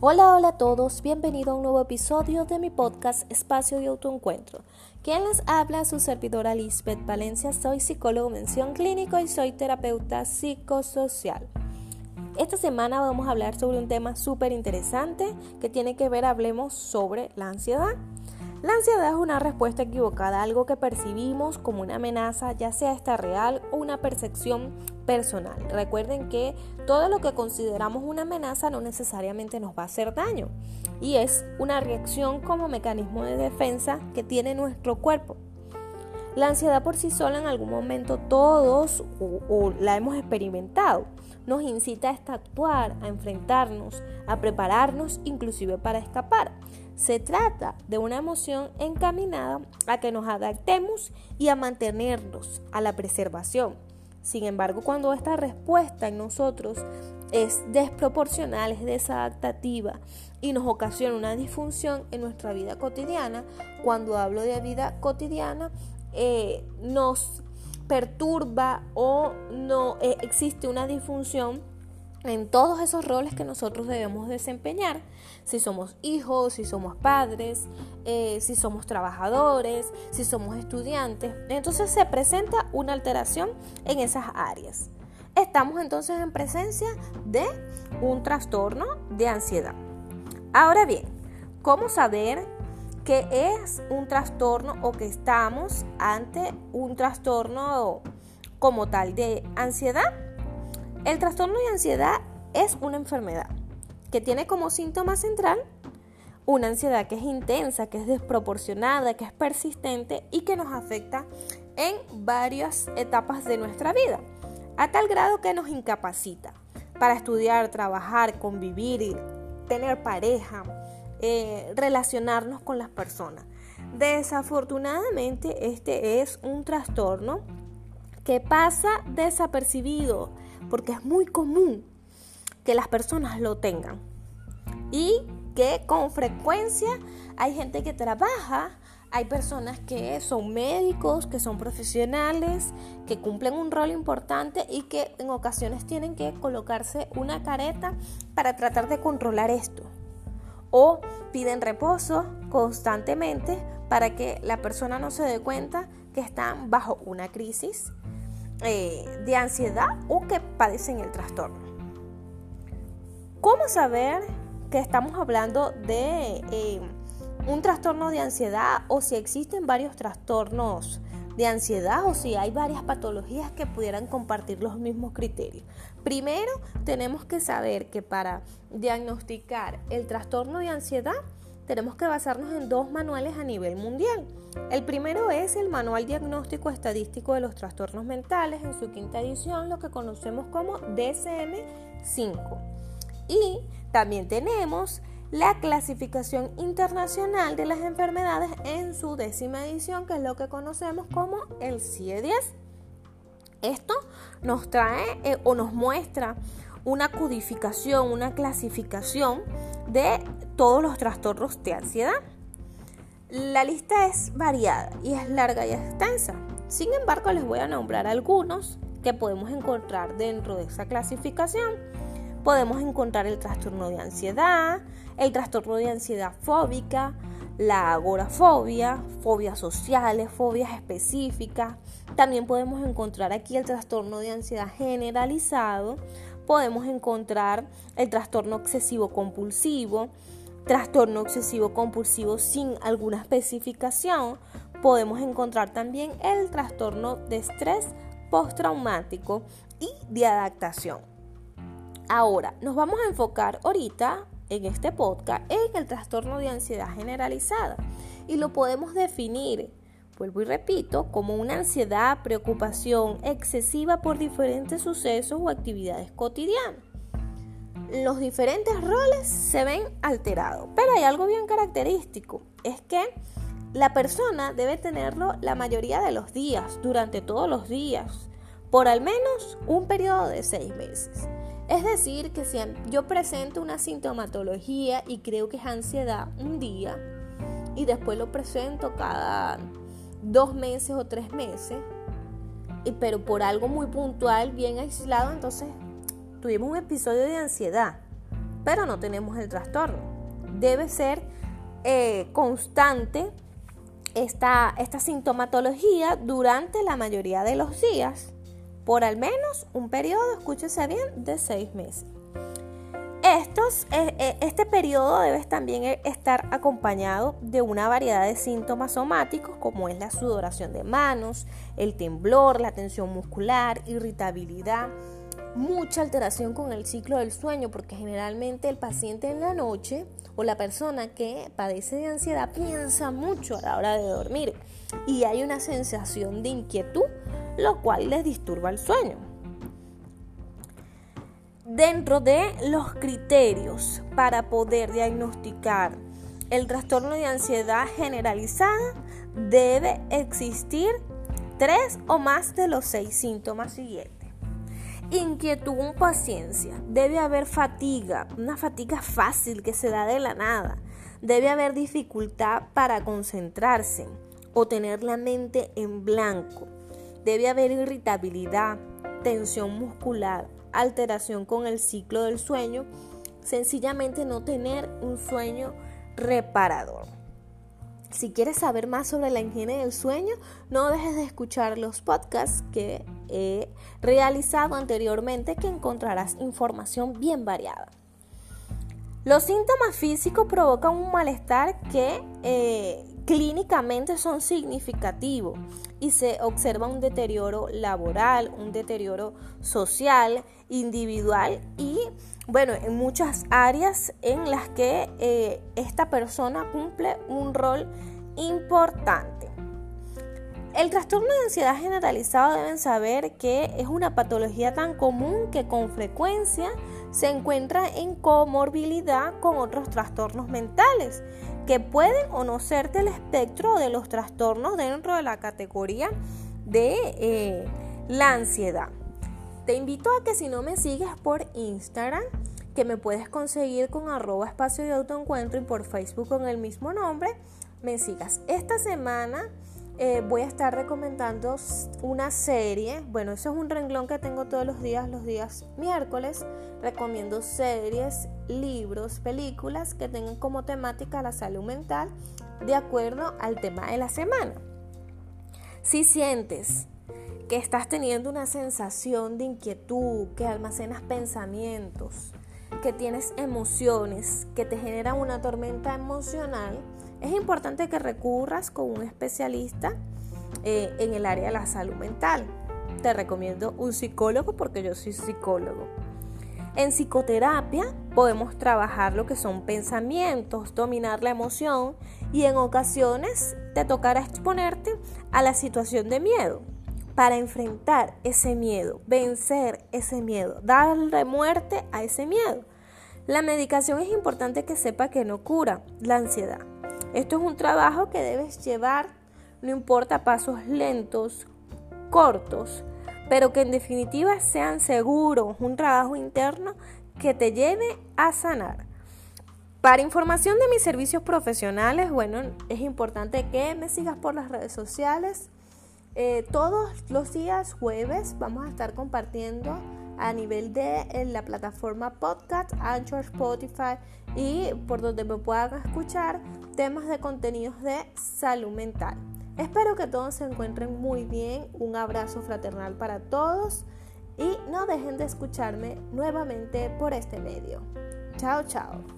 Hola, hola a todos, bienvenido a un nuevo episodio de mi podcast Espacio y Autoencuentro. Quien les habla, su servidora Lisbeth Valencia, soy psicólogo mención clínico y soy terapeuta psicosocial. Esta semana vamos a hablar sobre un tema súper interesante que tiene que ver, hablemos sobre la ansiedad. La ansiedad es una respuesta equivocada a algo que percibimos como una amenaza, ya sea esta real o una percepción personal. Recuerden que todo lo que consideramos una amenaza no necesariamente nos va a hacer daño y es una reacción como mecanismo de defensa que tiene nuestro cuerpo. La ansiedad por sí sola en algún momento todos o, la hemos experimentado. Nos incita a actuar, a enfrentarnos, a prepararnos inclusive para escapar. Se trata de una emoción encaminada a que nos adaptemos y a mantenernos a la preservación. Sin embargo, cuando esta respuesta en nosotros es desproporcional, es desadaptativa y nos ocasiona una disfunción en nuestra vida cotidiana, cuando hablo de vida cotidiana, eh, nos perturba o no eh, existe una disfunción en todos esos roles que nosotros debemos desempeñar, si somos hijos, si somos padres, eh, si somos trabajadores, si somos estudiantes. Entonces se presenta una alteración en esas áreas. Estamos entonces en presencia de un trastorno de ansiedad. Ahora bien, ¿cómo saber que es un trastorno o que estamos ante un trastorno como tal de ansiedad? El trastorno de ansiedad es una enfermedad que tiene como síntoma central una ansiedad que es intensa, que es desproporcionada, que es persistente y que nos afecta en varias etapas de nuestra vida, a tal grado que nos incapacita para estudiar, trabajar, convivir, tener pareja, eh, relacionarnos con las personas. Desafortunadamente este es un trastorno que pasa desapercibido porque es muy común que las personas lo tengan y que con frecuencia hay gente que trabaja, hay personas que son médicos, que son profesionales, que cumplen un rol importante y que en ocasiones tienen que colocarse una careta para tratar de controlar esto. O piden reposo constantemente para que la persona no se dé cuenta que están bajo una crisis eh, de ansiedad o que padecen el trastorno. ¿Cómo saber que estamos hablando de eh, un trastorno de ansiedad o si existen varios trastornos de ansiedad o si hay varias patologías que pudieran compartir los mismos criterios? Primero, tenemos que saber que para diagnosticar el trastorno de ansiedad tenemos que basarnos en dos manuales a nivel mundial. El primero es el Manual Diagnóstico Estadístico de los Trastornos Mentales, en su quinta edición, lo que conocemos como DSM-5. Y también tenemos la Clasificación Internacional de las Enfermedades en su décima edición, que es lo que conocemos como el CIE-10. Esto nos trae eh, o nos muestra una codificación, una clasificación de todos los trastornos de ansiedad. La lista es variada y es larga y extensa. Sin embargo, les voy a nombrar algunos que podemos encontrar dentro de esa clasificación. Podemos encontrar el trastorno de ansiedad, el trastorno de ansiedad fóbica, la agorafobia, fobias sociales, fobias específicas. También podemos encontrar aquí el trastorno de ansiedad generalizado. Podemos encontrar el trastorno obsesivo compulsivo, trastorno obsesivo compulsivo sin alguna especificación. Podemos encontrar también el trastorno de estrés postraumático y de adaptación. Ahora, nos vamos a enfocar ahorita en este podcast en el trastorno de ansiedad generalizada y lo podemos definir, vuelvo y repito, como una ansiedad, preocupación excesiva por diferentes sucesos o actividades cotidianas. Los diferentes roles se ven alterados, pero hay algo bien característico, es que la persona debe tenerlo la mayoría de los días, durante todos los días, por al menos un periodo de seis meses. Es decir, que si yo presento una sintomatología y creo que es ansiedad un día y después lo presento cada dos meses o tres meses, pero por algo muy puntual, bien aislado, entonces tuvimos un episodio de ansiedad. pero no tenemos el trastorno. Debe ser eh, constante esta, esta sintomatología durante la mayoría de los días, por al menos un periodo, escúchese bien, de seis meses. Eh, eh, este periodo debe también estar acompañado de una variedad de síntomas somáticos como es la sudoración de manos, el temblor, la tensión muscular, irritabilidad, mucha alteración con el ciclo del sueño porque generalmente el paciente en la noche o la persona que padece de ansiedad piensa mucho a la hora de dormir y hay una sensación de inquietud, lo cual les disturba el sueño. Dentro de los criterios para poder diagnosticar el trastorno de ansiedad generalizada, debe existir tres o más de los seis síntomas siguientes. Inquietud, paciencia. Debe haber fatiga, una fatiga fácil que se da de la nada. Debe haber dificultad para concentrarse o tener la mente en blanco. Debe haber irritabilidad, tensión muscular, alteración con el ciclo del sueño. Sencillamente no tener un sueño reparador. Si quieres saber más sobre la higiene del sueño, no dejes de escuchar los podcasts que he realizado anteriormente que encontrarás información bien variada. Los síntomas físicos provocan un malestar que eh, clínicamente son significativos y se observa un deterioro laboral, un deterioro social, individual y bueno, en muchas áreas en las que eh, esta persona cumple un rol importante. El trastorno de ansiedad generalizado deben saber que es una patología tan común que con frecuencia se encuentra en comorbilidad con otros trastornos mentales que pueden o no ser del espectro de los trastornos dentro de la categoría de eh, la ansiedad. Te invito a que si no me sigues por Instagram, que me puedes conseguir con arroba espacio de autoencuentro y por Facebook con el mismo nombre, me sigas. Esta semana eh, voy a estar recomendando una serie. Bueno, eso es un renglón que tengo todos los días, los días miércoles. Recomiendo series, libros, películas que tengan como temática la salud mental de acuerdo al tema de la semana. Si sientes que estás teniendo una sensación de inquietud, que almacenas pensamientos, que tienes emociones, que te generan una tormenta emocional, es importante que recurras con un especialista eh, en el área de la salud mental. Te recomiendo un psicólogo porque yo soy psicólogo. En psicoterapia podemos trabajar lo que son pensamientos, dominar la emoción y en ocasiones te tocará exponerte a la situación de miedo para enfrentar ese miedo, vencer ese miedo, darle muerte a ese miedo. La medicación es importante que sepa que no cura la ansiedad. Esto es un trabajo que debes llevar, no importa pasos lentos, cortos, pero que en definitiva sean seguros, un trabajo interno que te lleve a sanar. Para información de mis servicios profesionales, bueno, es importante que me sigas por las redes sociales, eh, todos los días jueves vamos a estar compartiendo a nivel de la plataforma podcast, Anchor, Spotify y por donde me puedan escuchar temas de contenidos de salud mental. Espero que todos se encuentren muy bien. Un abrazo fraternal para todos y no dejen de escucharme nuevamente por este medio. Chao, chao.